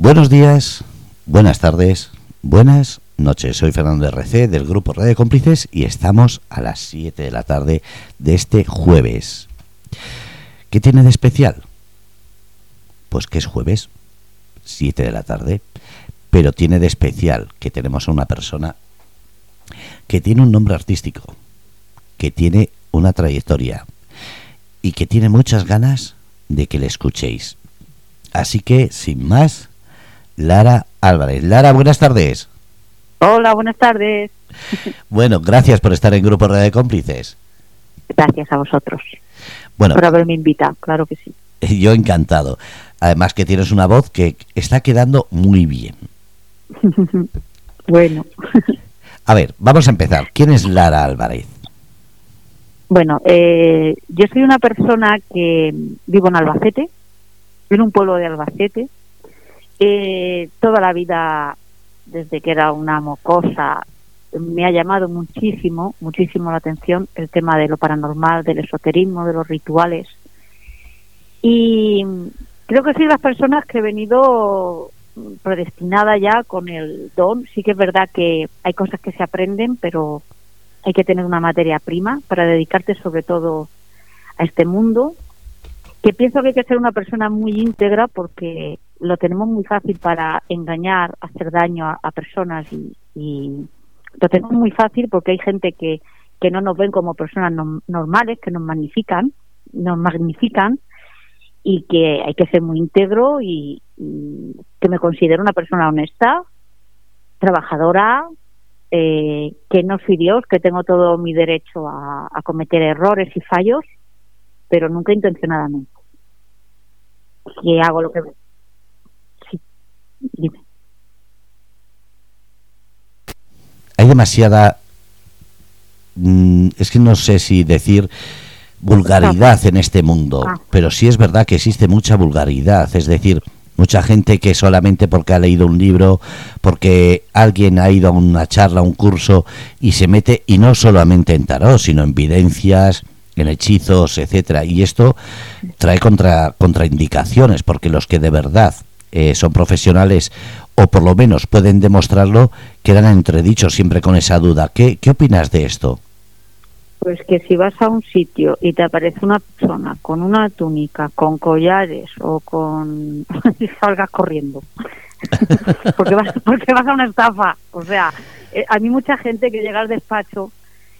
Buenos días, buenas tardes, buenas noches. Soy Fernando RC del grupo Radio Cómplices y estamos a las 7 de la tarde de este jueves. ¿Qué tiene de especial? Pues que es jueves, 7 de la tarde, pero tiene de especial que tenemos a una persona que tiene un nombre artístico, que tiene una trayectoria y que tiene muchas ganas de que le escuchéis. Así que, sin más, Lara Álvarez. Lara, buenas tardes. Hola, buenas tardes. Bueno, gracias por estar en Grupo Red de Cómplices. Gracias a vosotros. Bueno, por haberme invitado, claro que sí. Yo encantado. Además que tienes una voz que está quedando muy bien. bueno. a ver, vamos a empezar. ¿Quién es Lara Álvarez? Bueno, eh, yo soy una persona que vivo en Albacete, en un pueblo de Albacete, eh, toda la vida, desde que era una mocosa, me ha llamado muchísimo, muchísimo la atención el tema de lo paranormal, del esoterismo, de los rituales. Y creo que soy de las personas que he venido predestinada ya con el don. Sí que es verdad que hay cosas que se aprenden, pero hay que tener una materia prima para dedicarte sobre todo a este mundo. Que pienso que hay que ser una persona muy íntegra porque lo tenemos muy fácil para engañar, hacer daño a, personas y, lo tenemos muy fácil porque hay gente que, que no nos ven como personas normales, que nos magnifican, nos magnifican y que hay que ser muy íntegro y, que me considero una persona honesta, trabajadora, eh, que no soy Dios, que tengo todo mi derecho a, a cometer errores y fallos, pero nunca intencionadamente. Que hago lo que hay demasiada, mm, es que no sé si decir vulgaridad en este mundo, ah. pero sí es verdad que existe mucha vulgaridad, es decir, mucha gente que solamente porque ha leído un libro, porque alguien ha ido a una charla, a un curso y se mete y no solamente en tarot, sino en evidencias, en hechizos, etcétera, y esto trae contra contraindicaciones porque los que de verdad eh, son profesionales o por lo menos pueden demostrarlo, quedan entredichos siempre con esa duda. ¿Qué, ¿Qué opinas de esto? Pues que si vas a un sitio y te aparece una persona con una túnica, con collares o con... salgas corriendo. porque, vas, porque vas a una estafa. O sea, eh, a mí mucha gente que llega al despacho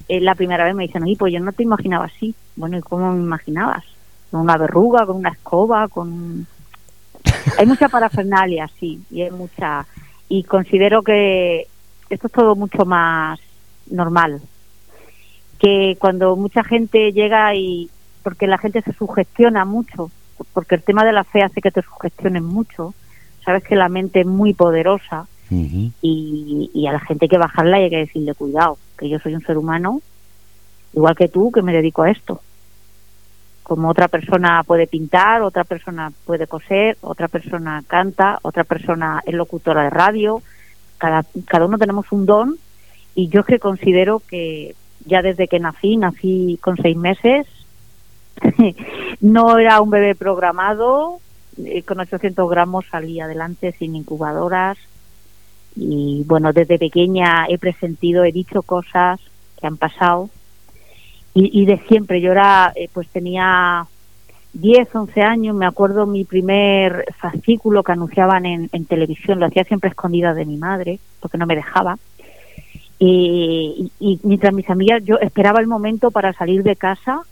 eh, la primera vez me dicen, oye, pues yo no te imaginaba así. Bueno, ¿y cómo me imaginabas? Con una verruga, con una escoba, con hay mucha parafernalia, sí, y hay mucha. Y considero que esto es todo mucho más normal. Que cuando mucha gente llega y. porque la gente se sugestiona mucho, porque el tema de la fe hace que te sugestionen mucho. Sabes que la mente es muy poderosa y, y a la gente hay que bajarla y hay que decirle cuidado, que yo soy un ser humano, igual que tú, que me dedico a esto como otra persona puede pintar, otra persona puede coser, otra persona canta, otra persona es locutora de radio, cada, cada uno tenemos un don y yo que considero que ya desde que nací, nací con seis meses, no era un bebé programado, eh, con 800 gramos salí adelante sin incubadoras y bueno, desde pequeña he presentido, he dicho cosas que han pasado y, de siempre. Yo era, eh, pues tenía 10, 11 años, me acuerdo mi primer fascículo que anunciaban en, televisión, lo hacía siempre escondida de mi madre, porque no me dejaba. Y, mientras mis amigas, yo esperaba el momento para salir de casa,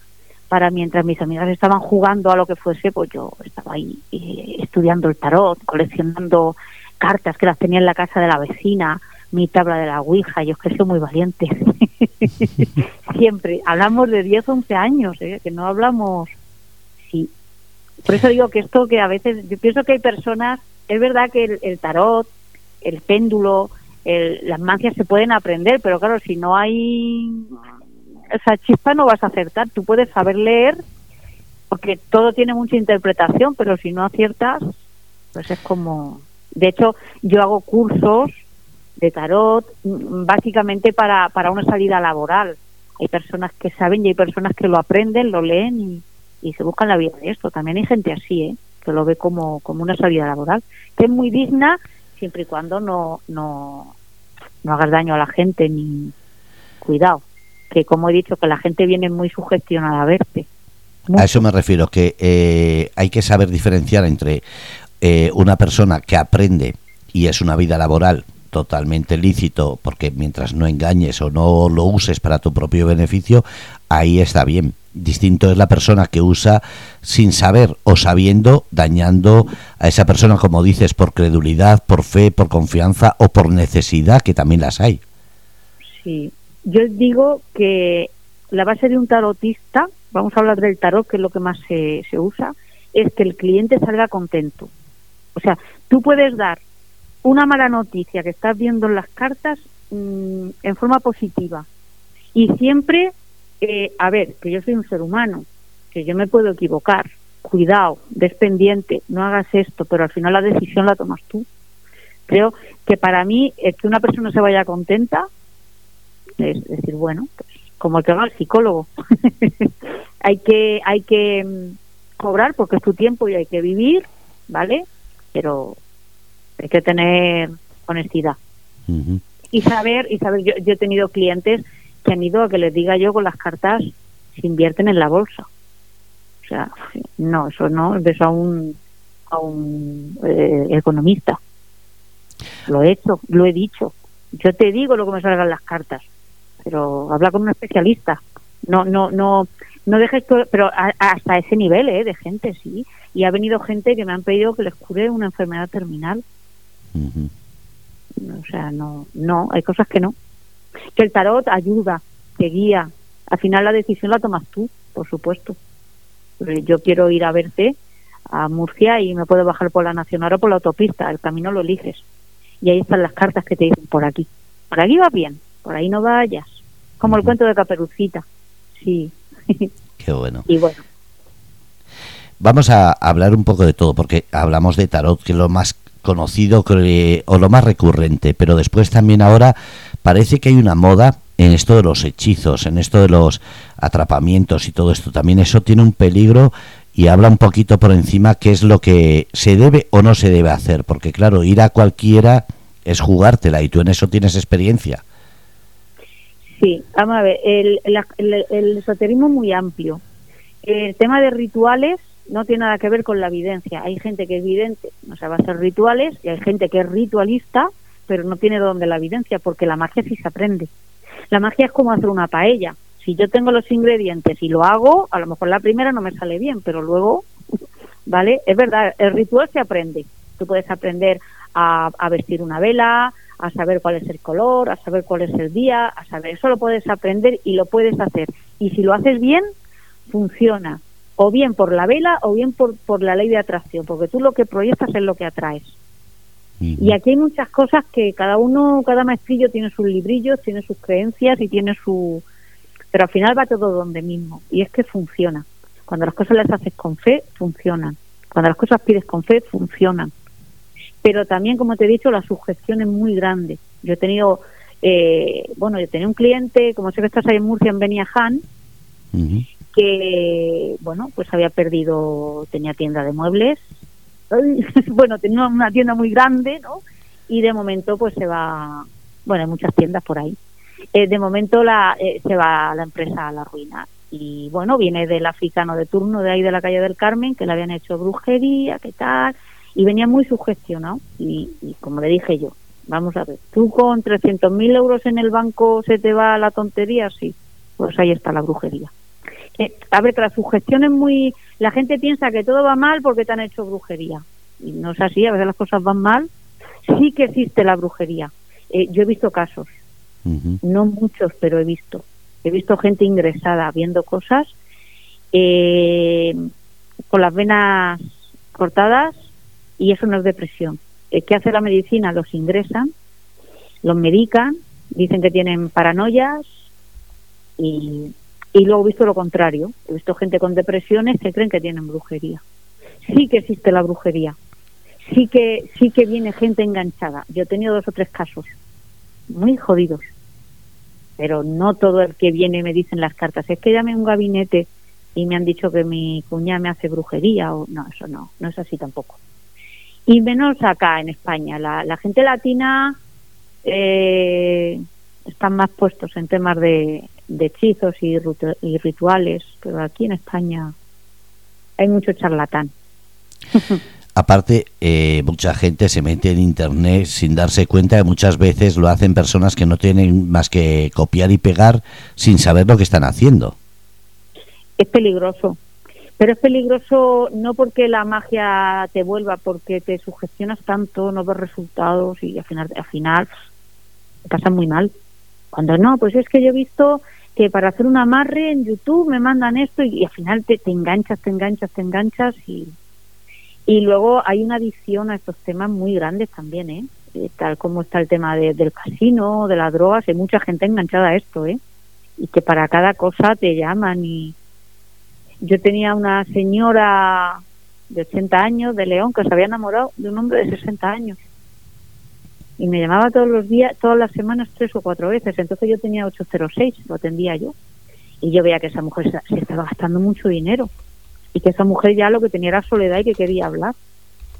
para mientras mis amigas estaban jugando a lo que fuese, pues yo estaba ahí eh, estudiando el tarot, coleccionando cartas que las tenía en la casa de la vecina, mi tabla de la Ouija, yo es que soy muy valiente. Siempre, hablamos de 10, 11 años, ¿eh? que no hablamos, sí. Por eso digo que esto que a veces, yo pienso que hay personas, es verdad que el, tarot, el péndulo, las mancias se pueden aprender, pero claro, si no hay esa chispa no vas a acertar. Tú puedes saber leer, porque todo tiene mucha interpretación, pero si no aciertas, pues es como... De hecho, yo hago cursos de tarot, básicamente para, para una salida laboral. Hay personas que saben y hay personas que lo aprenden, lo leen y, se buscan la vida de esto. También hay gente así, ¿eh? que lo ve como, como una salida laboral, que es muy digna siempre y cuando no, no, no hagas daño a la gente ni cuidado, que como he dicho, que la gente viene muy sugestionada a verte. A eso me refiero, que eh, hay que saber diferenciar entre eh, una persona que aprende y es una vida laboral totalmente lícito, porque mientras no engañes o no lo uses para tu propio beneficio, ahí está bien. Distinto es la persona que usa sin saber o sabiendo, dañando a esa persona, como dices, por credulidad, por fe, por confianza o por necesidad, que también las hay. Sí, yo digo que la base de un tarotista, vamos a hablar del tarot, que es lo que más se, se usa, es que el cliente salga contento. O sea, tú puedes dar una mala noticia que estás viendo en las cartas mm, en forma positiva. Y siempre, eh, a ver, que yo soy un ser humano, que yo me puedo equivocar. Cuidado, despendiente, no hagas esto, pero al final la decisión la tomas tú. Creo que para mí, es que una persona se vaya contenta, es decir, bueno, pues, como el que va al psicólogo. hay que, hay que mm, cobrar porque es tu tiempo y hay que vivir, ¿vale? Pero hay que tener honestidad. Y saber y saber yo, he tenido clientes que han ido a que les diga yo con las cartas se invierten en la bolsa o sea no eso no es a un a un eh, economista. Lo he hecho lo he dicho. Yo te digo lo que me salgan las cartas pero habla con un especialista. No no no no dejes pero hasta ese nivel ¿eh? de gente sí. Y ha venido gente que me han pedido que les cure una enfermedad terminal o sea, no, no, hay cosas que no. Que el tarot ayuda, te guía. Al final la decisión la tomas tú, por supuesto. Yo quiero ir a verte a Murcia y me puedo bajar por la Nacional o por la autopista. El camino lo eliges. Y ahí están las cartas que te dicen por aquí. Por aquí va bien, por ahí no vayas. Como el cuento de Caperucita. Sí. Qué bueno. Y bueno. Vamos a hablar un poco de todo, porque hablamos de tarot, que es lo más conocido o lo más recurrente, pero después también ahora parece que hay una moda en esto de los hechizos, en esto de los atrapamientos y todo esto. También eso tiene un peligro y habla un poquito por encima qué es lo que se debe o no se debe hacer, porque claro, ir a cualquiera es jugártela y tú en eso tienes experiencia. Sí, vamos a ver, el, el, el esoterismo es muy amplio. El tema de rituales no tiene nada que ver con la evidencia. Hay gente que es vidente, no sabe hacer rituales, y hay gente que es ritualista, pero no tiene donde la evidencia, porque la magia sí se aprende. La magia es como hacer una paella. Si yo tengo los ingredientes y lo hago, a lo mejor la primera no me sale bien, pero luego, ¿vale? Es verdad, el ritual se aprende. Tú puedes aprender a, a vestir una vela, a saber cuál es el color, a saber cuál es el día, a saber, eso lo puedes aprender y lo puedes hacer. Y si lo haces bien, funciona o bien por la vela o bien por, por la ley de atracción, porque tú lo que proyectas es lo que atraes. Y aquí hay muchas cosas que cada uno, cada maestrillo tiene sus librillos, tiene sus creencias y tiene su... Pero al final va todo donde mismo. Y es que funciona. Cuando las cosas las haces con fe, funcionan. Cuando las cosas pides con fe, funcionan. Pero también, como te he dicho, la sugestión es muy grande. Yo he tenido, eh, bueno, yo tenía un cliente, como sé que estás ahí en Murcia, en Beniaján, que, bueno, pues había perdido, tenía tienda de muebles, bueno, tenía una tienda muy grande, ¿no? Y de momento pues se va, bueno, hay muchas tiendas por ahí. Eh, de momento la, eh, se va la empresa a la ruina. Y bueno, viene del africano de turno de ahí de la calle del Carmen, que le habían hecho brujería, qué tal, y venía muy sugestionado. Y, y como le dije yo, vamos a ver, tú con 300.000 euros en el banco se te va la tontería, sí, pues ahí está la brujería. Eh, a ver, que la sugestión es muy... La gente piensa que todo va mal porque te han hecho brujería. Y no es así, a veces las cosas van mal. Sí que existe la brujería. Eh, yo he visto casos, no muchos, pero he visto. He visto gente ingresada viendo cosas eh, con las venas cortadas y eso no es depresión. ¿Qué hace la medicina? Los ingresan, los medican, dicen que tienen paranoias y y luego he visto lo contrario. He visto gente con depresiones que creen que tienen brujería. Sí que existe la brujería. Sí que, sí que viene gente enganchada. Yo he tenido dos o tres casos muy jodidos. Pero no todo el que viene me dicen las cartas. Es que llame un gabinete y me han dicho que mi cuñada me hace brujería o no, eso no, no es así tampoco. Y menos acá en España, la, la gente latina eh, están más puestos en temas de, de hechizos y, y rituales, pero aquí en España hay mucho charlatán. Aparte, eh, mucha gente se mete en Internet sin darse cuenta y muchas veces lo hacen personas que no tienen más que copiar y pegar sin saber lo que están haciendo. Es peligroso, pero es peligroso no porque la magia te vuelva, porque te sugestionas tanto, no ves resultados y al final, al final te pasa muy mal. Cuando no, pues es que yo he visto que para hacer un amarre en YouTube me mandan esto y, al final te, te enganchas, te enganchas, te enganchas y y luego hay una adicción a estos temas muy grandes también, ¿eh? eh tal como está el tema del casino, de las drogas, hay mucha gente enganchada a esto, ¿eh? Y que para cada cosa te llaman y yo tenía una señora de 80 años de León que se había enamorado de un hombre de 60 años y me llamaba todos los días, todas las semanas tres o cuatro veces, entonces yo tenía 806, lo atendía yo y yo veía que esa mujer se estaba gastando mucho dinero y que esa mujer ya lo que tenía era soledad y que quería hablar.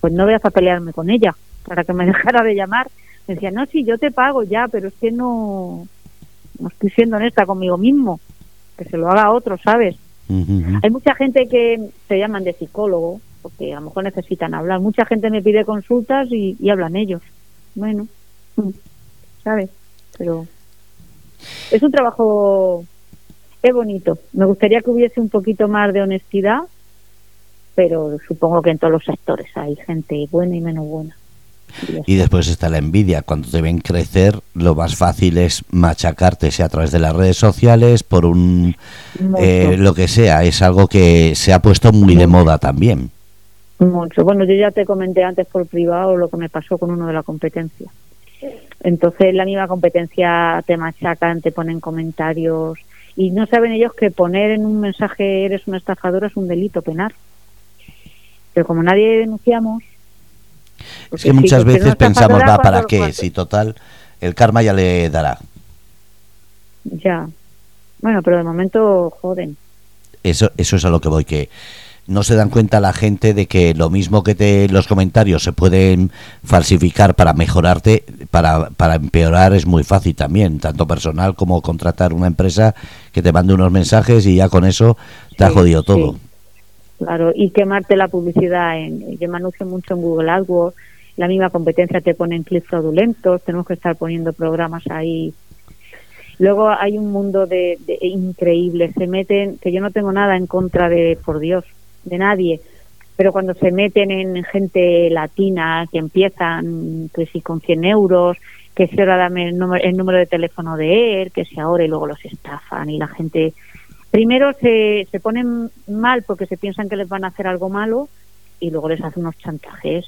Pues no voy a pelearme con ella para que me dejara de llamar. Me decía, no, sí, yo te pago ya, pero es que no, no estoy siendo honesta conmigo mismo, que se lo haga otro, ¿sabes? Hay mucha gente que se llaman de psicólogo, porque a lo mejor necesitan hablar. Mucha gente me pide consultas y, y hablan ellos. Bueno, ¿sabes? Pero es un trabajo, es bonito. Me gustaría que hubiese un poquito más de honestidad pero supongo que en todos los sectores hay gente buena y menos buena. Y, después está la envidia. Cuando te ven crecer, lo más fácil es machacarte, sea a través de las redes sociales, por un. Eh, lo que sea. Es algo que se ha puesto muy de moda también. Mucho. Bueno, yo ya te comenté antes por privado lo que me pasó con uno de la competencia. Entonces, la misma competencia te machacan, te ponen comentarios y no saben ellos que poner en un mensaje eres una estafadora es un delito penal. Pero como nadie denunciamos... Es que muchas veces pensamos, va, ¿para qué? Si total, el karma ya le dará. Ya. Bueno, pero de momento joden. Eso, eso es a lo que voy, que no se dan cuenta la gente de que lo mismo que te, los comentarios se pueden falsificar para mejorarte, para, para empeorar es muy fácil también, tanto personal como contratar una empresa que te mande unos mensajes y ya con eso te ha jodido todo. Claro, y quemarte la publicidad. En, yo me anuncio mucho en Google AdWords, la misma competencia te pone en clics fraudulentos, tenemos que estar poniendo programas ahí. Luego hay un mundo de, increíble, se meten, que yo no tengo nada en contra de, por Dios, de nadie, pero cuando se meten en gente latina, que empiezan, que si con 100 euros, que si ahora dame el número, el número de teléfono de él, que si ahora y luego los estafan y la gente primero se, se ponen mal porque se piensan que les van a hacer algo malo y luego les hacen unos chantajes.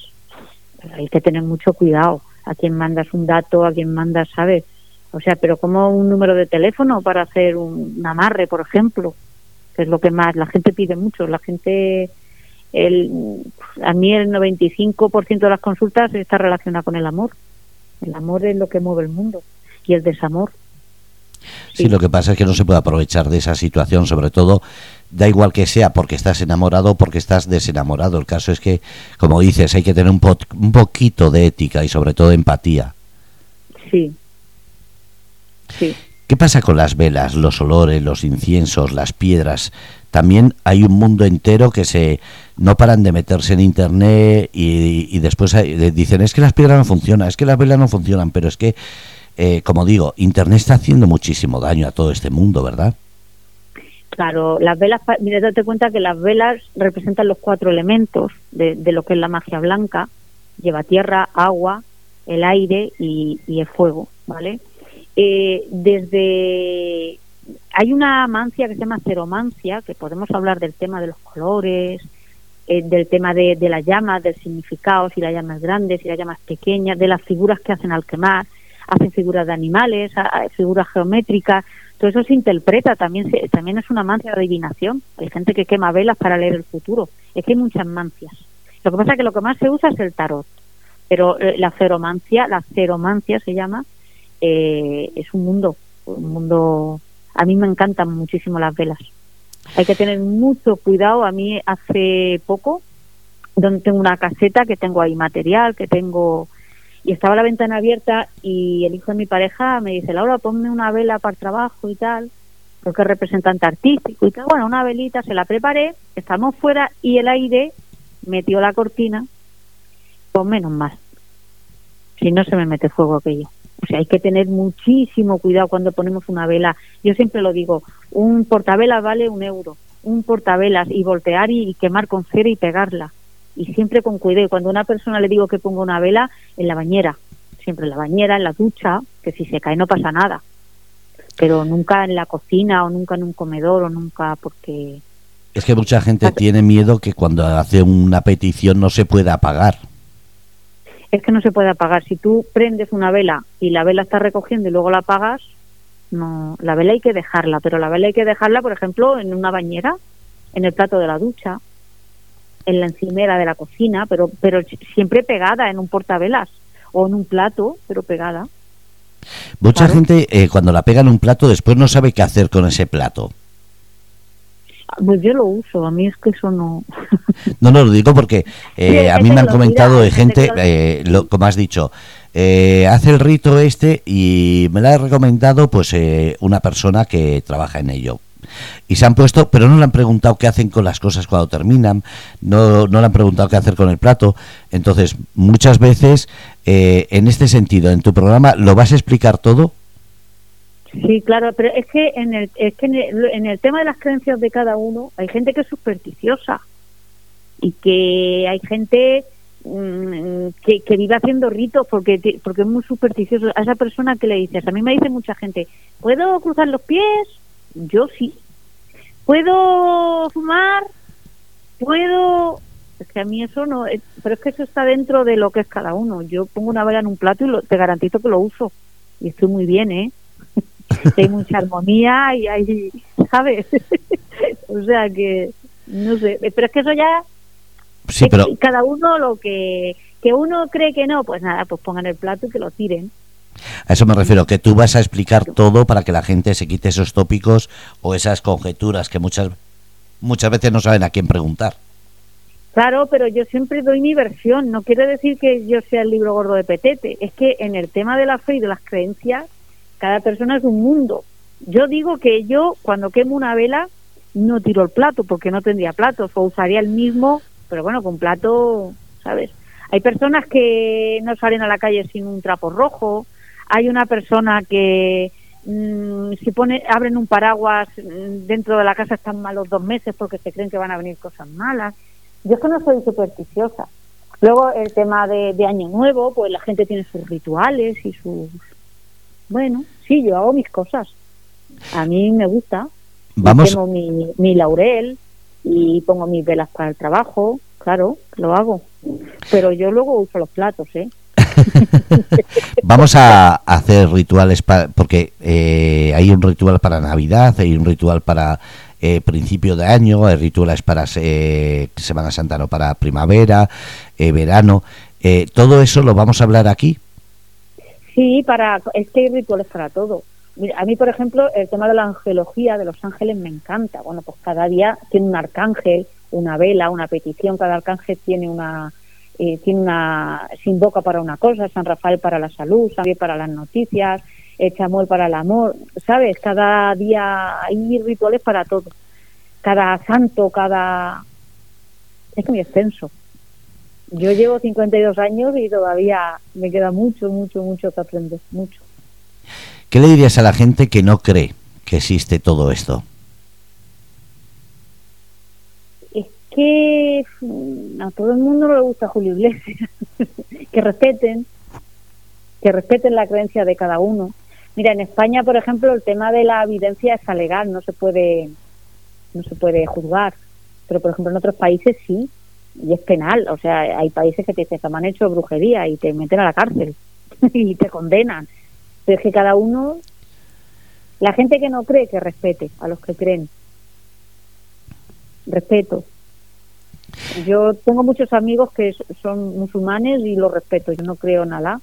Pero hay que tener mucho cuidado a quién mandas un dato, a quién mandas, ¿sabes? O sea, pero como un número de teléfono para hacer un, amarre, por ejemplo, que es lo que más la gente pide mucho. La gente, el, a mí el 95% de las consultas está relacionada con el amor. El amor es lo que mueve el mundo y el desamor. Sí. lo que pasa es que no se puede aprovechar de esa situación, sobre todo, da igual que sea porque estás enamorado o porque estás desenamorado. El caso es que, como dices, hay que tener un, un poquito de ética y sobre todo empatía. Sí. Sí. ¿Qué pasa con las velas, los olores, los inciensos, las piedras? También hay un mundo entero que se no paran de meterse en internet y, después dicen es que las piedras no funcionan, es que las velas no funcionan, pero es que eh, como digo, Internet está haciendo muchísimo daño a todo este mundo, ¿verdad? Claro, las velas, mira, date cuenta que las velas representan los cuatro elementos de, lo que es la magia blanca. Lleva tierra, agua, el aire y, el fuego, ¿vale? Eh, desde hay una mancia que se llama ceromancia, que podemos hablar del tema de los colores, eh, del tema de, de las llamas, del significado, si las llamas grandes, si las llamas pequeñas, de las figuras que hacen al quemar hacen figuras de animales, figuras geométricas, todo eso se interpreta, también también es una mancia de adivinación. Hay gente que quema velas para leer el futuro. Es que hay muchas mancias. Lo que pasa es que lo que más se usa es el tarot, pero eh, la feromancia, la ceromancia se llama, eh, es un mundo, un mundo. A mí me encantan muchísimo las velas. Hay que tener mucho cuidado. A mí hace poco, donde tengo una caseta, que tengo ahí material, que tengo... Y estaba la ventana abierta y el hijo de mi pareja me dice, Laura, ponme una vela para el trabajo y tal, porque es representante artístico y tal. Bueno, una velita, se la preparé, estamos fuera y el aire metió la cortina, pues menos mal. Si no se me mete fuego aquello. O sea, hay que tener muchísimo cuidado cuando ponemos una vela. Yo siempre lo digo, un portavelas vale un euro, un portavelas y voltear y, quemar con cera y pegarla. Y siempre con cuidado. Cuando a una persona le digo que ponga una vela, en la bañera, siempre en la bañera, en la ducha, que si se cae no pasa nada. Pero nunca en la cocina o nunca en un comedor o nunca porque... Es que mucha gente tiene miedo que cuando hace una petición no se pueda apagar es que no se puede apagar. Si tú prendes una vela y la vela está recogiendo y luego la apagas, no, la vela hay que dejarla, pero la vela hay que dejarla, por ejemplo, en una bañera, en el plato de la ducha, en la encimera de la cocina, pero, pero siempre pegada en un portavelas o en un plato, pero pegada. Mucha gente eh, cuando la pega en un plato después no sabe qué hacer con ese plato. Pues yo lo uso, a mí es que eso no... no, no, lo digo porque eh, a mí me han comentado de gente, eh, lo, como has dicho, eh, hace el rito este y me lo ha recomendado pues una persona que trabaja en ello. Y se han puesto, pero no le han preguntado qué hacen con las cosas cuando terminan, no, no le han preguntado qué hacer con el plato. Entonces, muchas veces, en este sentido, en tu programa, ¿lo vas a explicar todo? Sí, claro, pero es que en el, es que en el, tema de las creencias de cada uno hay gente que es supersticiosa y que hay gente mm, que, que, vive haciendo ritos porque porque es muy supersticioso. A esa persona que le dices, a mí me dice mucha gente, ¿puedo cruzar los pies? Yo sí. ¿Puedo fumar? ¿Puedo...? Es que a mí eso no... pero es que eso está dentro de lo que es cada uno. Yo pongo una vela en un plato y lo, te garantizo que lo uso. Y estoy muy bien, ¿eh? Hay mucha armonía y hay, ¿sabes? o sea que, no sé, pero es que eso ya, sí, pero... cada uno lo que, que uno cree que no, pues nada, pues pongan el plato y que lo tiren. A eso me refiero, que tú vas a explicar todo para que la gente se quite esos tópicos o esas conjeturas que muchas, muchas veces no saben a quién preguntar. Claro, pero yo siempre doy mi versión. No quiere decir que yo sea el libro gordo de Petete. Es que en el tema de la fe y de las creencias, cada persona es un mundo. Yo digo que yo cuando quemo una vela no tiro el plato porque no tendría platos o usaría el mismo, pero bueno, con plato, ¿sabes? Hay personas que no salen a la calle sin un trapo rojo, hay una persona que mm, si pone, abren un paraguas mm, dentro de la casa están malos dos meses porque se creen que van a venir cosas malas. Yo es que no soy supersticiosa. Luego el tema de Año Nuevo, pues la gente tiene sus rituales y sus bueno, sí, yo hago mis cosas. A mí me gusta. Vamos. Tengo mi, mi laurel y pongo mis velas para el trabajo, claro, lo hago. Pero yo luego uso los platos, ¿eh? Vamos a hacer rituales para, porque eh, hay un ritual para Navidad, hay un ritual para eh, principio de año, hay rituales para eh, Semana Santa, no para primavera, verano. todo eso lo vamos a hablar aquí. Sí, para, es que hay rituales para todo. a mí, por ejemplo, el tema de la angelología de los ángeles me encanta. Bueno, pues cada día tiene un arcángel, una vela, una petición. Cada arcángel tiene una, eh, tiene una, se invoca para una cosa. San Rafael para la salud, San Miguel para las noticias, el Chamuel para el amor. ¿Sabes? Cada día hay rituales para todo. Cada santo, cada. Es muy extenso. Yo llevo 52 años y todavía me queda mucho, mucho, mucho que aprender, mucho. ¿Qué le dirías a la gente que no cree que existe todo esto? Es que mm, a todo el mundo le gusta Julio Iglesias. que respeten, que respeten la creencia de cada uno. Mira, en España, por ejemplo, el tema de la evidencia está legal, no se puede, no se puede juzgar. Pero, por ejemplo, en otros países sí y es penal. O sea, hay países que te dicen me han hecho brujería y te meten a la cárcel y te condenan. Pero es que cada uno, la gente que no cree, que respete a los que creen. Respeto. Yo tengo muchos amigos que son musulmanes y los respeto. Yo no creo en Alá,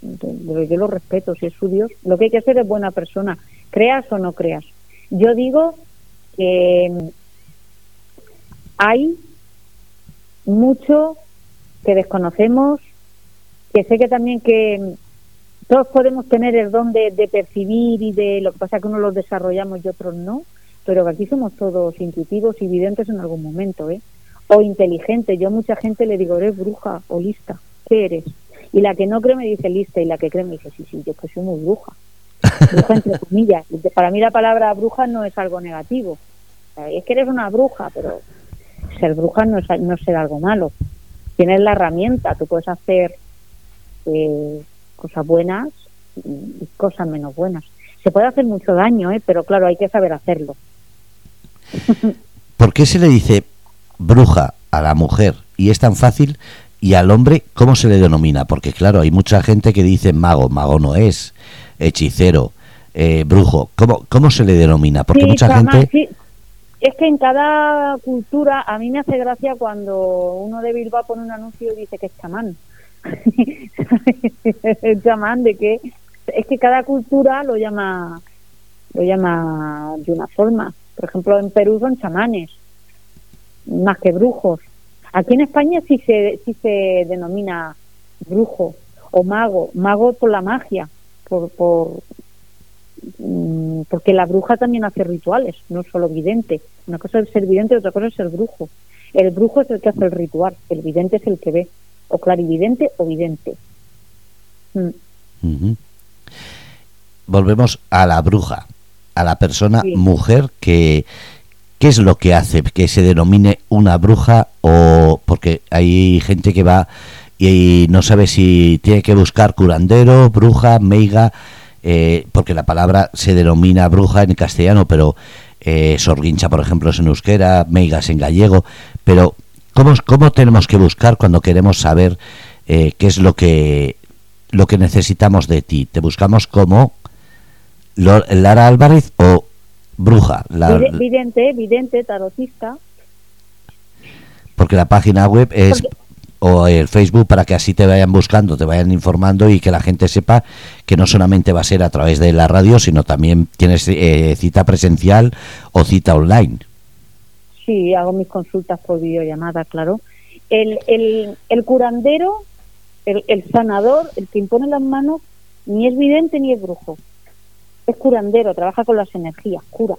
pero yo los respeto, si es su Dios. Lo que hay que hacer es buena persona, creas o no creas. Yo digo que hay mucho que desconocemos, que sé que también que todos podemos tener el don de, percibir y de lo que pasa que unos los desarrollamos y otros no, pero que aquí somos todos intuitivos y videntes en algún momento, ¿eh? O inteligentes. Yo a mucha gente le digo, eres bruja o lista, ¿qué eres? Y la que no cree me dice lista y la que cree me dice, sí, sí, yo que soy muy bruja. Bruja entre comillas. Para mí la palabra bruja no es algo negativo. Es que eres una bruja, pero ser bruja no es, no ser algo malo. Tienes la herramienta, tú puedes hacer eh, cosas buenas y cosas menos buenas. Se puede hacer mucho daño, ¿eh? pero claro, hay que saber hacerlo. ¿Por qué se le dice bruja a la mujer y es tan fácil y al hombre cómo se le denomina? Porque claro, hay mucha gente que dice mago, mago no es, hechicero, eh, brujo. ¿Cómo, ¿Cómo se le denomina? Porque mucha gente... Es que en cada cultura, a mí me hace gracia cuando uno de Bilbao pone un anuncio y dice que es chamán. el chamán de que es que cada cultura lo llama lo llama de una forma. Por ejemplo, en Perú son chamanes, más que brujos. Aquí en España sí se, sí se denomina brujo o mago, mago por la magia, por, por, porque la bruja también hace rituales, no solo vidente. Una cosa es ser vidente, otra cosa es ser brujo. El brujo es el que hace el ritual, el vidente es el que ve, o clarividente o vidente. Mm. Volvemos a la bruja, a la persona mujer que ¿Qué es lo que hace que se denomine una bruja o porque hay gente que va y no sabe si tiene que buscar curandero, bruja, meiga, eh, porque la palabra se denomina bruja en castellano, pero eh, sorguincha, por ejemplo, es en euskera, meigas en gallego, pero ¿cómo, cómo tenemos que buscar cuando queremos saber eh, qué es lo que, lo que necesitamos de ti? ¿Te buscamos como Lara Álvarez o bruja? La, vidente, vidente, tarotista. Porque la página web es o el Facebook para que así te vayan buscando, te vayan informando y que la gente sepa que no solamente va a ser a través de la radio, sino también tienes eh, cita presencial o cita online. Sí, hago mis consultas por videollamada, claro. El, el, el curandero, el, el sanador, el que impone las manos, ni es vidente ni es brujo. Es curandero, trabaja con las energías, cura.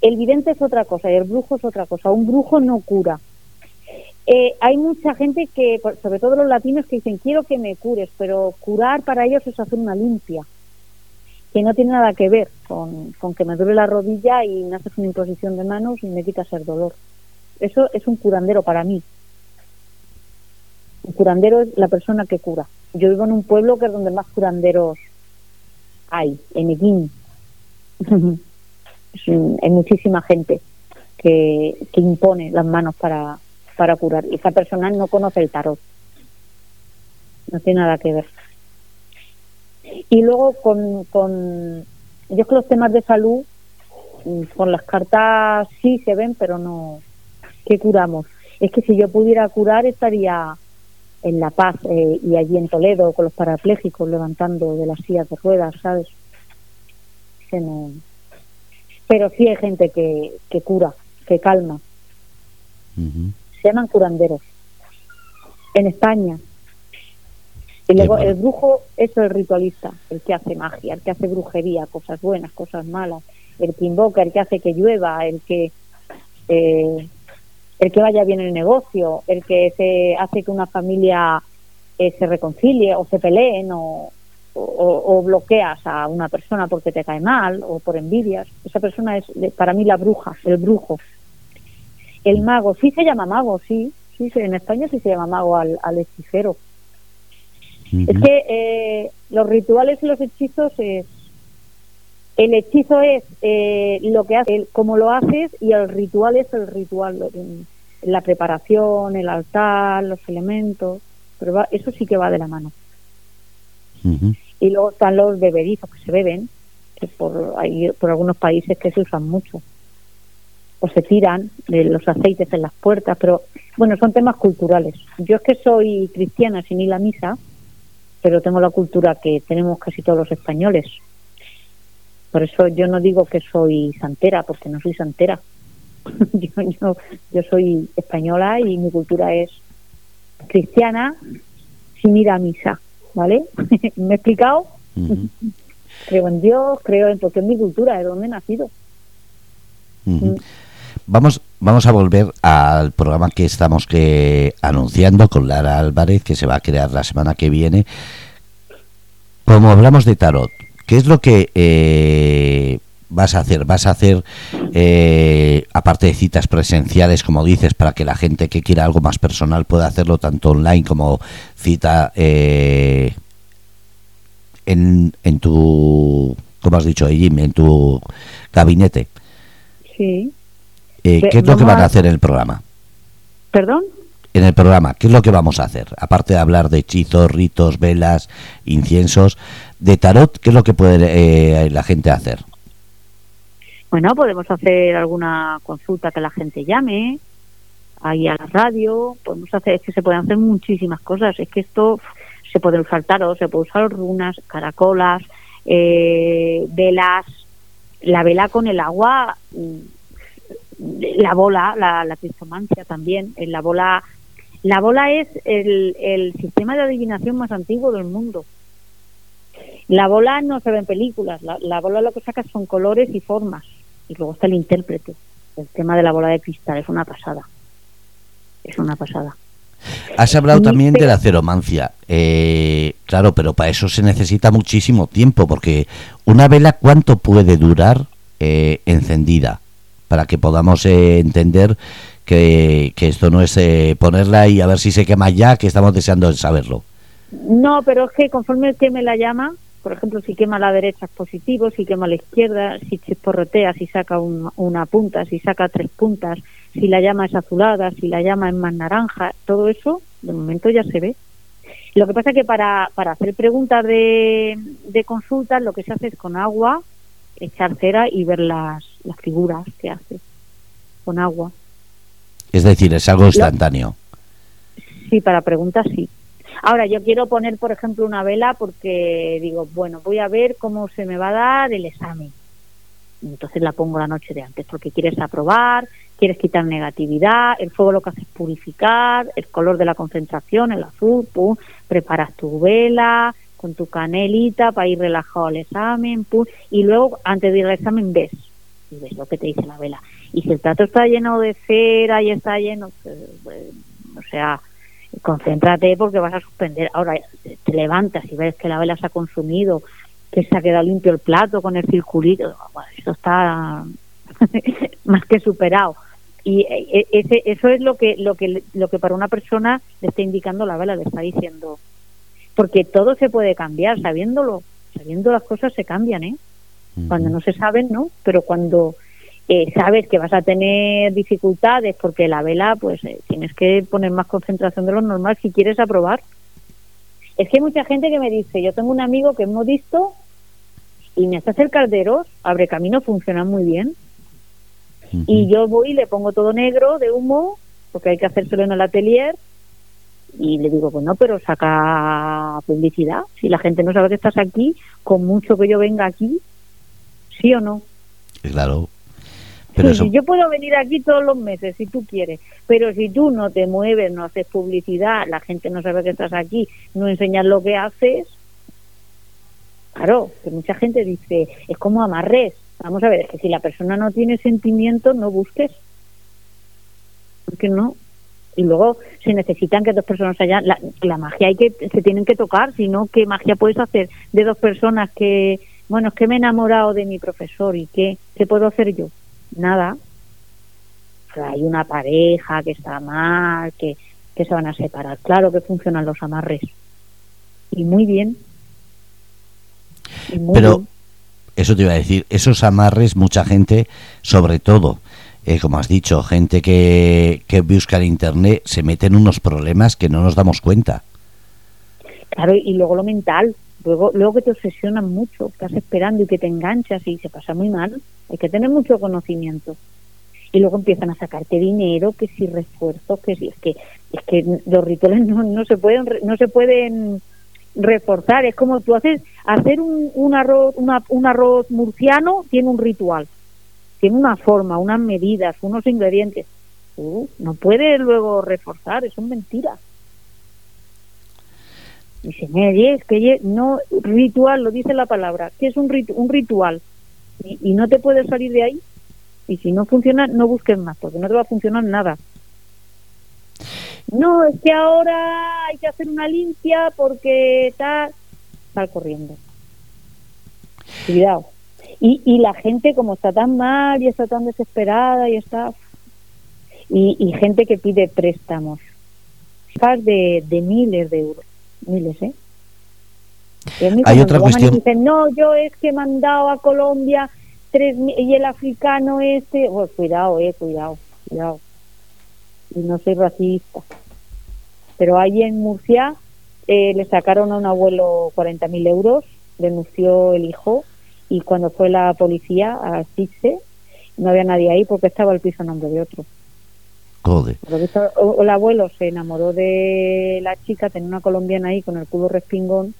El vidente es otra cosa y el brujo es otra cosa. Un brujo no cura, eh, hay mucha gente que, sobre todo los latinos, que dicen quiero que me cures, pero curar para ellos es hacer una limpia, que no tiene nada que ver con, que me duele la rodilla y me haces una imposición de manos y me quitas el dolor. Eso es un curandero para mí. Un curandero es la persona que cura. Yo vivo en un pueblo que es donde más curanderos hay, en Eguín. hay muchísima gente que, que impone las manos para, para curar. Y esa persona no conoce el tarot. No tiene nada que ver. Y luego con, con yo creo que los temas de salud, mm, con las cartas sí se ven, pero no. ¿Qué curamos? Es que si yo pudiera curar estaría en La Paz eh, y allí en Toledo con los parapléjicos levantando de las sillas de ruedas, ¿sabes? Que no. Pero sí hay gente que, que cura, que calma se llaman curanderos en España. Y luego el brujo es el ritualista, el que hace magia, el que hace brujería, cosas buenas, cosas malas, el que invoca, el que hace que llueva, el que eh, el que vaya bien el negocio, el que se hace que una familia eh, se reconcilie o se peleen o, o, bloqueas a una persona porque te cae mal o por envidias. Esa persona es para mí la bruja, el brujo. El mago, sí se llama mago, sí, sí, en España sí se llama mago al, hechicero. Es que eh, los rituales y los hechizos es el hechizo es eh, lo que hace, cómo lo haces y el ritual es el ritual, la preparación, el altar, los elementos, pero eso sí que va de la mano. Y luego están los beberizos que se beben, que por, hay, por algunos países que se usan mucho o se tiran los aceites en las puertas, pero bueno, son temas culturales. Yo es que soy cristiana sin ir a misa, pero tengo la cultura que tenemos casi todos los españoles. Por eso yo no digo que soy santera, porque no soy santera. yo, yo, yo soy española y mi cultura es cristiana sin ir a misa, ¿vale? ¿Me he explicado? creo en Dios, creo en porque es mi cultura, es donde he nacido. Mm. Vamos, vamos a volver al programa que estamos que anunciando con Lara Álvarez, que se va a crear la semana que viene. Como hablamos de tarot, ¿qué es lo que eh, vas a hacer? ¿Vas a hacer, eh, aparte de citas presenciales, como dices, para que la gente que quiera algo más personal pueda hacerlo tanto online como cita eh, en, en tu, como has dicho, en tu gabinete? Sí. Eh, ¿Qué es lo que van a hacer en el programa? ¿Perdón? En el programa, ¿qué es lo que vamos a hacer? Aparte de hablar de hechizos, ritos, velas, inciensos, de tarot, ¿qué es lo que puede eh, la gente hacer? Bueno, podemos hacer alguna consulta que la gente llame, ahí a la radio, podemos hacer, es que se pueden hacer muchísimas cosas, es que esto se puede usar tarot, se puede usar runas, caracolas, eh, velas, la vela con el agua la bola, la, la cristomancia también. En la bola, la bola es el, el sistema de adivinación más antiguo del mundo. La bola no se ve en películas, la, la bola lo que saca son colores y formas. Y luego está el intérprete. El tema de la bola de cristal es una pasada. Es una pasada. Has hablado también de la ceromancia. Eh, claro, pero para eso se necesita muchísimo tiempo, porque una vela, ¿cuánto puede durar eh, encendida? Para que podamos eh, entender que, esto no es eh, ponerla y a ver si se quema ya, que estamos deseando saberlo. No, pero es que conforme queme la llama, por ejemplo, si quema la derecha es positivo, si quema la izquierda, si chisporrotea, si saca una punta, si saca tres puntas, si la llama es azulada, si la llama es más naranja, todo eso de momento ya se ve. Lo que pasa es que para, para hacer preguntas de, de consultas lo que se hace es con agua, echar cera y ver las, las figuras que hace con agua. Es decir, es algo instantáneo. Sí, para preguntas sí. Ahora, yo quiero poner, por ejemplo, una vela porque digo, bueno, voy a ver cómo se me va a dar el examen. Entonces la pongo la noche de antes porque quieres aprobar, quieres quitar negatividad, el fuego lo que hace es purificar, el color de la concentración, el azul, pum, preparas tu vela con tu canelita para ir relajado al examen, y luego antes de ir al examen ves y ves lo que te dice la vela. Y si el plato está lleno de cera y está lleno, pues, o sea, concéntrate porque vas a suspender. Ahora te levantas y ves que la vela se ha consumido, que se ha quedado limpio el plato con el circulito, eso está más que superado. Y e, e, ese, eso es lo que, lo que lo que para una persona le está indicando la vela, le está diciendo, porque todo se puede cambiar, sabiéndolo, sabiendo las cosas se cambian, ¿eh? Cuando no se saben, ¿no? Pero cuando eh, sabes que vas a tener dificultades porque la vela, pues eh, tienes que poner más concentración de lo normal si quieres aprobar. Es que hay mucha gente que me dice, yo tengo un amigo que es modisto y me hace hacer calderos, abre camino, funciona muy bien. Y yo voy y le pongo todo negro de humo, porque hay que hacérselo en el atelier, y le digo, bueno, pero saca publicidad. Si la gente no sabe que estás aquí, con mucho que yo venga aquí, ¿Sí o no? Claro. Pero yo puedo venir aquí todos los meses si tú quieres, pero si tú no te mueves, no haces publicidad, la gente no sabe que estás aquí, no enseñas lo que haces, claro, que mucha gente dice, es como amarres. Vamos a ver, es que si la persona no tiene sentimientos, no busques. Porque no. Y luego se necesitan que dos personas allá, la, la magia hay que, se tienen que tocar, si no, ¿qué magia puedes hacer de dos personas que, bueno, es que me he enamorado de mi profesor y qué, qué puedo hacer yo? Nada. hay una pareja que está mal, que, que se van a separar. Claro que funcionan los amarres. Y muy bien. Pero eso te iba a decir, esos amarres, mucha gente, sobre todo, eh, como has dicho, gente que, que busca en Internet, se mete en unos problemas que no nos damos cuenta. Claro, y luego lo mental, Luego, luego que te obsesionan mucho, estás esperando y que te enganchas y se pasa muy mal, hay que tener mucho conocimiento. Y luego empiezan a sacarte dinero, que si refuerzos, que si es que es que los rituales no, no se pueden no se pueden reforzar. Es como tú haces, hacer un, un arroz, un arroz murciano tiene un ritual, tiene una forma, unas medidas, unos ingredientes. Uh, no puede luego reforzar, es mentira. Dice, es que no, ritual, lo dice la palabra, que es un, un ritual y, no te puedes salir de ahí. Y si no funciona, no busques más, porque no te va a funcionar nada. No, es que ahora hay que hacer una limpia porque está, sal corriendo. Cuidado. Y, y la gente como está tan mal y está tan desesperada y está... Y, y gente que pide préstamos. De, de miles de euros. Miles, ¿eh? Hay otra cuestión. Dicen, no, yo es que he mandado a Colombia tres y el africano este. Pues cuidado, eh, cuidado, cuidado y no soy racista. Pero ahí en Murcia eh, le sacaron a un abuelo 40.000 euros, denunció el hijo y cuando fue la policía a CISE no había nadie ahí porque estaba el piso en nombre de otro. Joder. El abuelo se enamoró de la chica, tenía una colombiana ahí con el culo respingón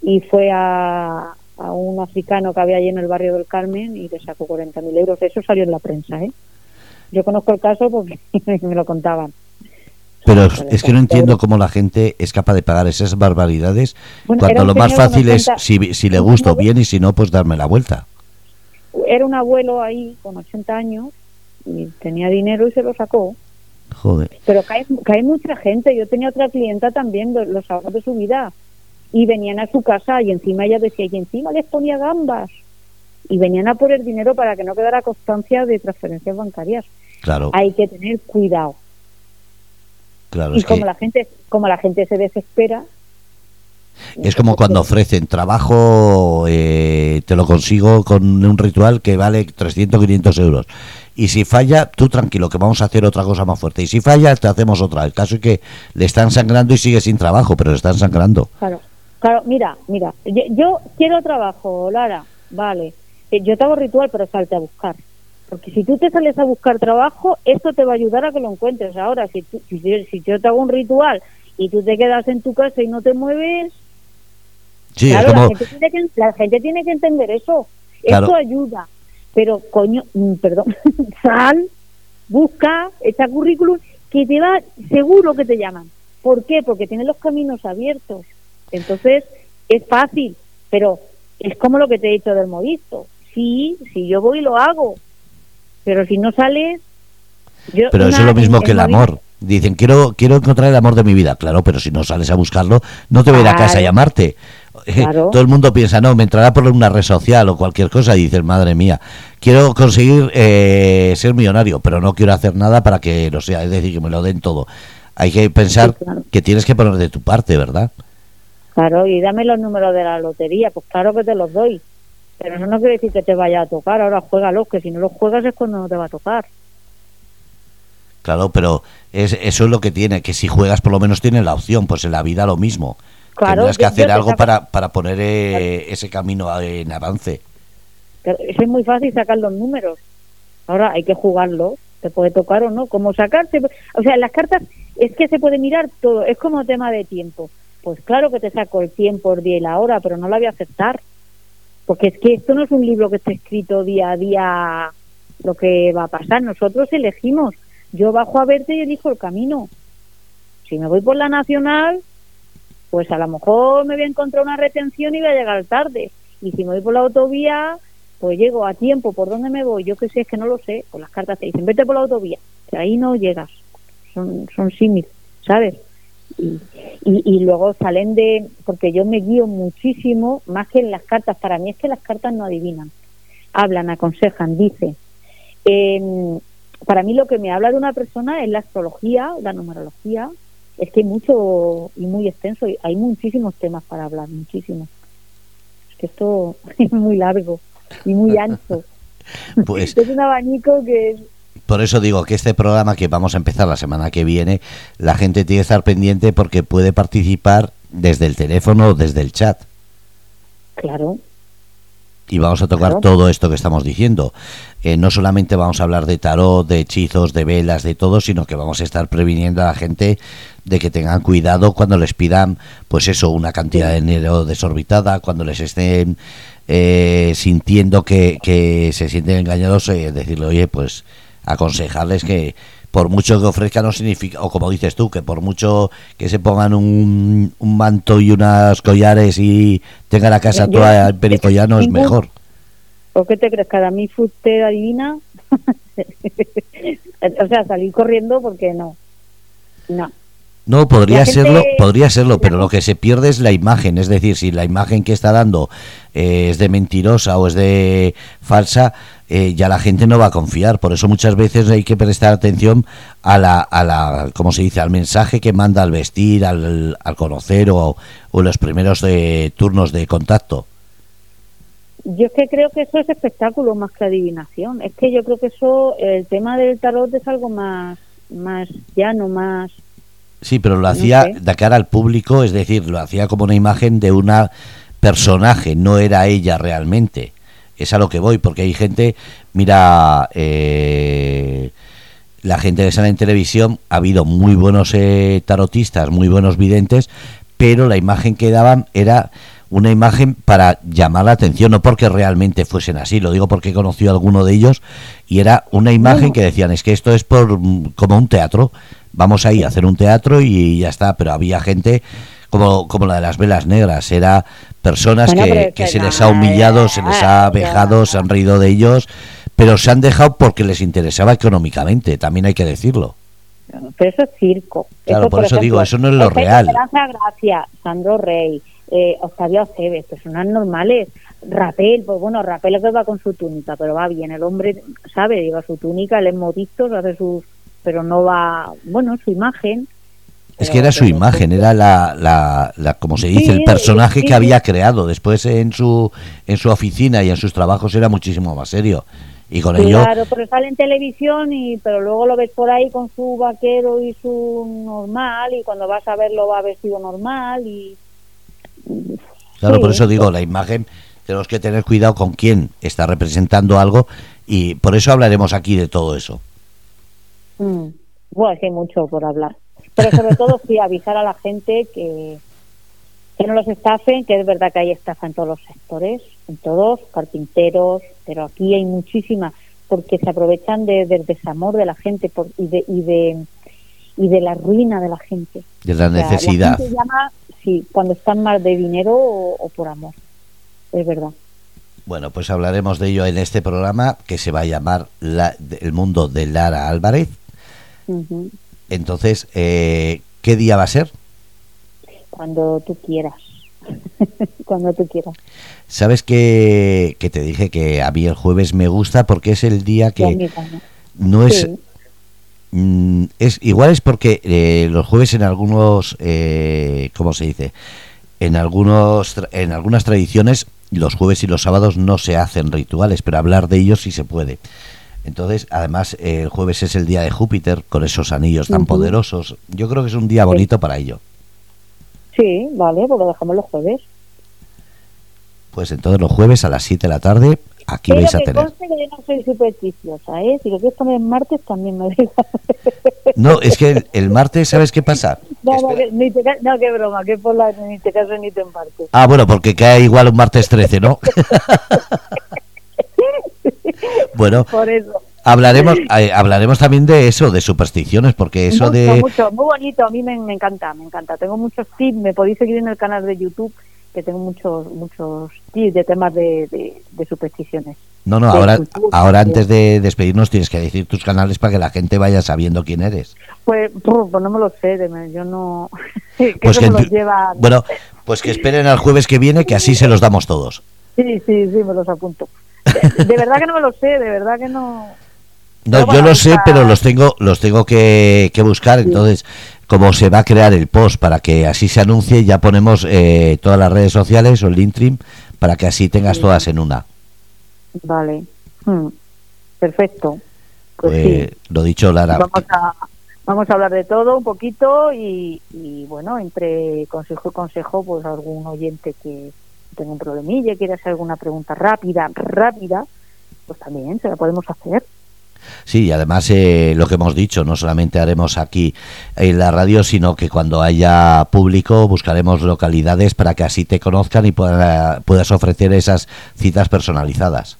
y fue a, a un africano que había allí en el barrio del Carmen y le sacó 40.000 euros. Eso salió en la prensa, ¿eh? Yo conozco el caso porque me lo contaban. Pero es que no entiendo cómo la gente es capaz de pagar esas barbaridades cuando lo más fácil es, si, si le gusto bien y si no, pues darme la vuelta. Era un abuelo ahí con 80 años y tenía dinero y se lo sacó. Joder. Pero cae, cae mucha gente. Yo tenía otra clienta también, los ahorros de su vida. Y venían a su casa y encima ella decía, y encima les ponía gambas y venían a poner dinero para que no quedara constancia de transferencias bancarias. Claro. Hay que tener cuidado. Claro, y como la gente como la gente se desespera es como cuando ofrecen trabajo, eh, te lo consigo con un ritual que vale 300, 500 euros. Y si falla, tú tranquilo, que vamos a hacer otra cosa más fuerte. Y si falla, te hacemos otra. El caso es que le están sangrando y sigue sin trabajo, pero le están sangrando. Claro, claro mira, mira, yo quiero trabajo, Lara, vale. Eh, yo te hago ritual, pero salte a buscar. Porque si tú te sales a buscar trabajo, esto te va a ayudar a que lo encuentres. Ahora, si, si, yo te hago un ritual y tú te quedas en tu casa y no te mueves, claro, la, gente tiene que, la, gente tiene que, entender eso. Esto ayuda. Pero, coño, mm, perdón, sal, busca, echa currículum, que te va, seguro que te llaman. ¿Por qué? Porque tienes los caminos abiertos. Entonces, es fácil, pero es como lo que te he dicho del modisto sí, si yo voy lo hago, pero si no sales... Yo, pero eso es lo mismo que el amor. Dicen, quiero quiero encontrar el amor de mi vida. Claro, pero si no sales a buscarlo, no te voy a ir a casa a llamarte. Todo el mundo piensa, no, me entrará por una red social o cualquier cosa y dices, madre mía, quiero conseguir eh, ser millonario, pero no quiero hacer nada para que lo sea, es decir, que me lo den todo. Hay que pensar que tienes que poner de tu parte, ¿verdad? Claro, y dame los números de la lotería, pues claro que te los doy. Pero eso no quiere decir que te vaya a tocar, ahora juégalo, que si no lo juegas es cuando no te va a tocar. Claro, pero es, eso es lo que tiene, que si juegas por lo menos tienes la opción, pues en la vida lo mismo. Claro, Tendrás que hacer algo para, para poner eh, ese camino en avance. Eso es muy fácil sacar los números. Ahora hay que jugarlo, te puede tocar o no. Como sacarse, o sea, las cartas es que se puede mirar todo, es como tema de tiempo. Pues claro que te saco el tiempo, el día y la hora, pero no la voy a aceptar. Porque es que esto no es un libro que esté escrito día a día lo que va a pasar. Nosotros elegimos. Yo bajo a verte y elijo el camino. Si me voy por la nacional, pues a lo mejor me voy a encontrar una retención y voy a llegar tarde. Y si me voy por la autovía, pues llego a tiempo. ¿Por dónde me voy? Yo qué sé, es que no lo sé. Pues las cartas te dicen, vete por la autovía. Que ahí no llegas. Son, son símiles, ¿sabes? Y, y, luego salen de, porque yo me guío muchísimo, más que en las cartas, para mí es que las cartas no adivinan, hablan, aconsejan, dicen. para mí lo que me habla de una persona es la astrología, la numerología, es que hay mucho y muy extenso, hay muchísimos temas para hablar, muchísimos. Es que esto es muy largo y muy ancho. Pues, es un abanico que es por eso digo que este programa que vamos a empezar la semana que viene, la gente tiene que estar pendiente porque puede participar desde el teléfono o desde el chat. Claro. y vamos a tocar todo esto que estamos diciendo. Eh, no solamente vamos a hablar de tarot, de hechizos, de velas, de todo, sino que vamos a estar previniendo a la gente de que tengan cuidado cuando les pidan, pues eso, una cantidad de dinero desorbitada, cuando les estén eh, sintiendo que, que, se sienten engañados, eh, decirle, oye, pues aconsejarles que por mucho que ofrezcan no significa, o como dices tú, que por mucho que se pongan un, un manto y unas collares y tenga la casa toda en pericollano es mejor. ¿Por qué te crees? ¿Cada mí usted adivina? o sea, salir corriendo porque no. No. No, podría serlo, podría serlo, pero lo que se pierde es la imagen, es decir, si la imagen que está dando eh, es de mentirosa o es de falsa, eh, ya la gente no va a confiar. Por eso muchas veces hay que prestar atención a la, a la ¿cómo se dice?, al mensaje que manda al vestir, al, al conocer o, o los primeros de, turnos de contacto. Yo es que creo que eso es espectáculo más que adivinación. Es que yo creo que eso, el tema del tarot es algo más, más llano, más Sí, pero lo hacía de cara al público, es decir, lo hacía como una imagen de una personaje, no era ella realmente. Es a lo que voy, porque hay gente, mira, eh, la gente que sale en televisión, ha habido muy buenos eh, tarotistas, muy buenos videntes, pero la imagen que daban era una imagen para llamar la atención, no porque realmente fuesen así, lo digo porque he conocido a alguno de ellos y era una imagen que decían, es que esto es por como un teatro, vamos ahí a hacer un teatro y ya está, pero había gente como, como la de las velas negras, era personas que, que se les ha humillado, se les ha vejado, se han reído de ellos, pero se han dejado porque les interesaba económicamente, también hay que decirlo. Pero eso es circo. Claro, por, eso digo, eso no es lo real. Gracia, Sandro Rey, eh, Octavio Aceves, personas normales. Rapel, pues bueno, Rapel es que va con su túnica, pero va bien. El hombre, sabe, lleva su túnica, él es modisto, hace sus. Pero no va. Bueno, su imagen. Es que era su imagen, era la, la, la como se dice, el personaje que había creado. Después en su, en su oficina y en sus trabajos era muchísimo más serio. Y con ello... Claro, pero sale en televisión, y pero luego lo ves por ahí con su vaquero y su normal, y cuando vas a verlo va vestido normal y Claro, por eso digo, la imagen tenemos que tener cuidado con quién está representando algo y por eso hablaremos aquí de todo eso. Mm. Bueno, hay mucho por hablar. Pero sobre todo sí avisar a la gente que, que no los estafen, que es verdad que hay estafa en todos los sectores, en todos, carpinteros, pero aquí hay muchísimas, porque se aprovechan de, del desamor de la gente por, y, de, y, de, y de la ruina de la gente. De la necesidad sí, cuando están mal de dinero o, por amor. Es verdad. Bueno, pues hablaremos de ello en este programa que se va a llamar la, El mundo de Lara Álvarez. Entonces, eh, ¿qué día va a ser? Cuando tú quieras. Cuando tú quieras. ¿Sabes que, que, te dije que a mí el jueves me gusta porque es el día que no es Mm, es igual es porque eh, los jueves en algunos eh, cómo se dice en algunos en algunas tradiciones los jueves y los sábados no se hacen rituales pero hablar de ellos sí se puede entonces además el jueves es el día de Júpiter con esos anillos tan poderosos yo creo que es un día bonito para ello sí vale pues lo dejamos los jueves pues entonces los jueves a las 7 de la tarde aquí vais a tener. que yo no soy supersticiosa, ¿eh? Si lo quieres poner martes también me deja. No, es que el, martes, ¿sabes qué pasa? No, no, ni te, no, qué broma, que por la, ni te caso ni te emparte. Ah, bueno, porque cae igual un martes 13, ¿no? bueno. Por eso. Hablaremos, eh, hablaremos también de eso, de supersticiones, porque eso de... Mucho, muy bonito, a mí me, me, encanta, me encanta. Tengo muchos tips, me podéis seguir en el canal de YouTube que tengo muchos muchos tips de temas de, de, supersticiones. No, no, ahora, ahora antes de despedirnos tienes que decir tus canales para que la gente vaya sabiendo quién eres. Pues, pues no me lo sé, yo no... pues que, Bueno, pues que esperen al jueves que viene, que así se los damos todos. Sí, sí, sí, me los apunto. De, verdad que no me lo sé, de verdad que no... No, yo lo sé, pero los tengo los tengo que, que buscar, entonces como se va a crear el post para que así se anuncie, ya ponemos eh, todas las redes sociales o el Intrim para que así tengas todas en una. Vale, hmm. perfecto. Pues eh, Lo dicho, Lara. Vamos a, vamos a hablar de todo un poquito y, bueno, entre consejo y consejo, pues algún oyente que, tenga un problemilla, quiere hacer alguna pregunta rápida, rápida, pues también se la podemos hacer. Sí, y además eh, lo que hemos dicho, no solamente haremos aquí en la radio, sino que cuando haya público buscaremos localidades para que así te conozcan y puedas ofrecer esas citas personalizadas.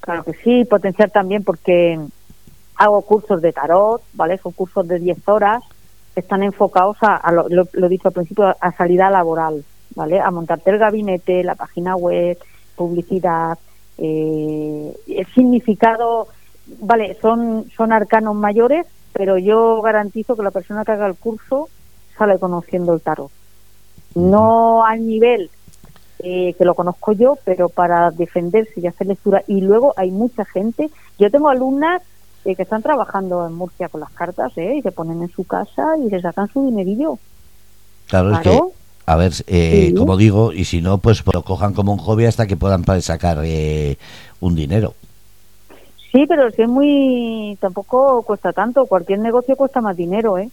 Claro que sí, potenciar también porque hago cursos de tarot, ¿vale? Son cursos de 10 horas están enfocados a, lo, lo, dicho al principio, a salida laboral, ¿vale? A montarte el gabinete, la página web, publicidad, eh, el significado, vale, son, son arcanos mayores, pero yo garantizo que la persona que haga el curso sale conociendo el tarot. No al nivel eh, que lo conozco yo, pero para defenderse y hacer lectura. Y luego hay mucha gente, yo tengo alumnas eh, que están trabajando en Murcia con las cartas, ¿eh? Y se ponen en su casa y se sacan su dinerillo. Claro, es que, a ver, eh, como digo, y si no, pues lo cojan como un hobby hasta que puedan sacar eh, un dinero. Sí, pero si es muy. tampoco cuesta tanto. Cualquier negocio cuesta más dinero, ¿eh?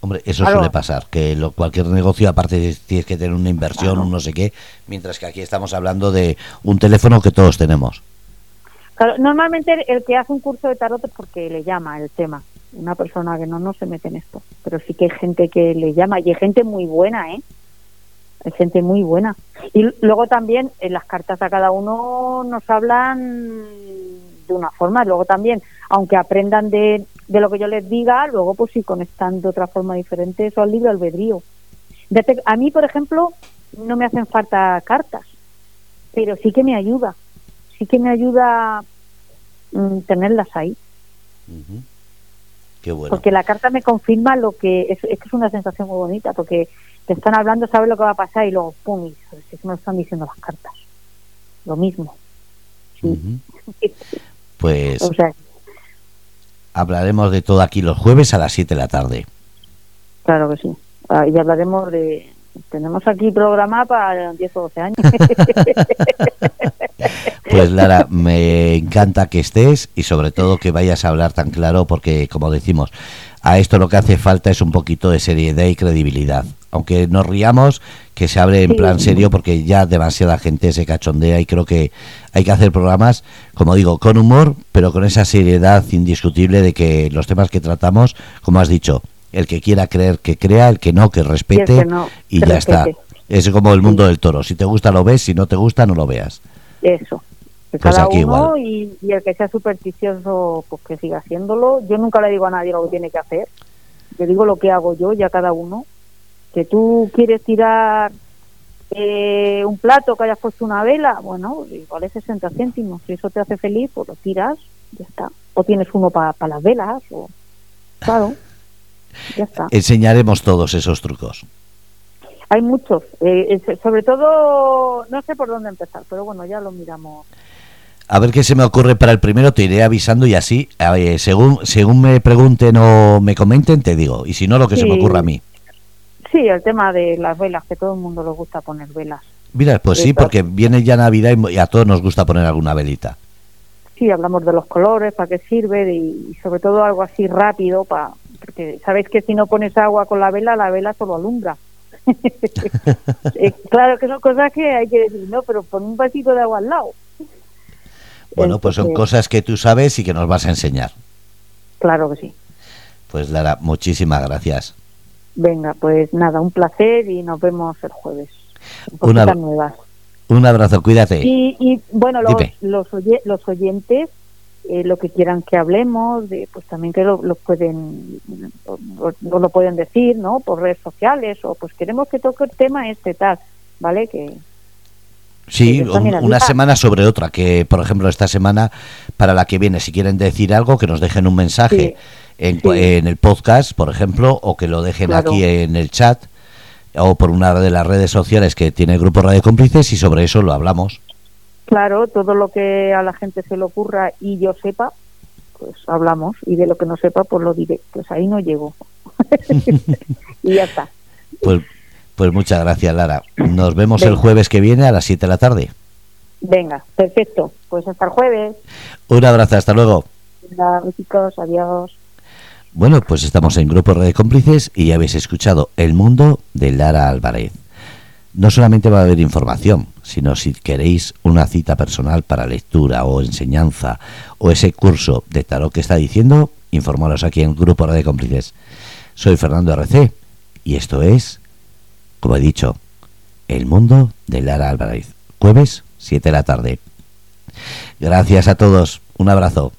Hombre, eso suele pasar, que lo, cualquier negocio, aparte tienes que tener una inversión, un no sé qué, mientras que aquí estamos hablando de un teléfono que todos tenemos normalmente el que hace un curso de tarot es porque le llama el tema. Una persona que no, no se mete en esto. Pero sí que hay gente que le llama y hay gente muy buena, ¿eh? Hay gente muy buena. Y luego también en las cartas a cada uno nos hablan de una forma. Luego también, aunque aprendan de, de lo que yo les diga, luego pues si conectan de otra forma diferente, eso al libre albedrío. A mí, por ejemplo, no me hacen falta cartas, pero sí que me ayuda sí que me ayuda mm, tenerlas ahí. Qué bueno. Porque la carta me confirma lo que es, es que es una sensación muy bonita, porque te están hablando, sabes lo que va a pasar y luego, pum, y es me lo están diciendo las cartas. Lo mismo. pues hablaremos de todo aquí los jueves a las 7 de la tarde. Claro que sí. Ah, y hablaremos de... Tenemos aquí programa para 10 o 12 años. Pues Lara, me encanta que estés y sobre todo que vayas a hablar tan claro porque, como decimos, a esto lo que hace falta es un poquito de seriedad y credibilidad. Aunque nos riamos, que se abre en plan serio porque ya demasiada gente se cachondea y creo que hay que hacer programas, como digo, con humor, pero con esa seriedad indiscutible de que los temas que tratamos, como has dicho, el que quiera creer que crea, el que no que respete y, ya está. Es como el mundo del toro, si te gusta lo ves, si no te gusta no lo veas. Eso, pues cada uno y, el que sea supersticioso, pues que siga haciéndolo. Yo nunca le digo a nadie lo que tiene que hacer. Le digo lo que hago yo y a cada uno. Que tú quieres tirar eh, un plato que hayas puesto una vela, bueno, igual es 60 céntimos. Si eso te hace feliz, pues lo tiras, ya está. O tienes uno para las velas, o claro, ya está. Enseñaremos todos esos trucos. Hay muchos, eh, sobre todo, no sé por dónde empezar, pero bueno, ya lo miramos a ver qué se me ocurre para el primero, te iré avisando y así, según según me pregunten o me comenten, te digo. Y si no, lo que se me ocurra a mí. Sí, el tema de las velas, que todo el mundo le gusta poner velas. Mira, pues sí, porque viene ya Navidad y a todos nos gusta poner alguna velita. Sí, hablamos de los colores, para qué sirve y sobre todo algo así rápido, para porque sabéis que si no pones agua con la vela, la vela solo alumbra. Eh, claro que son cosas que hay que decir, no, pero pon un vasito de agua al lado. Bueno, pues son cosas que tú sabes y que nos vas a enseñar. Claro que sí. Pues Lara, muchísimas gracias. Venga, pues nada, un placer y nos vemos el jueves. Una, nuevas. Un abrazo, cuídate. Y, bueno, los, los, oyentes, eh, lo que quieran que hablemos, de, pues también que lo, pueden lo, lo pueden decir, ¿no? Por redes sociales o pues queremos que toque el tema este tal, ¿vale? Que, Sí, una semana sobre otra, que por ejemplo esta semana para la que viene, si quieren decir algo, que nos dejen un mensaje en, el podcast, por ejemplo, o que lo dejen aquí en el chat o por una de las redes sociales que tiene el grupo Radio Cómplices y sobre eso lo hablamos. Claro, todo lo que a la gente se le ocurra y yo sepa, pues hablamos y de lo que no sepa, pues lo diré. Pues ahí no llego. y ya está. Pues pues muchas gracias, Lara. Nos vemos el jueves que viene a las 7 de la tarde. Venga, perfecto. Pues hasta el jueves. Un abrazo, hasta luego. Hola, chicos, adiós. Bueno, pues estamos en Grupo Red de Cómplices y ya habéis escuchado El Mundo de Lara Álvarez. no solamente va a haber información, sino si queréis una cita personal para lectura o enseñanza o ese curso de tarot que está diciendo, informaros aquí en Grupo de Cómplices. Soy Fernando RC y esto es, como he dicho, El Mundo de Lara Álvarez. Jueves, 7 de la tarde. Gracias a todos. Un abrazo.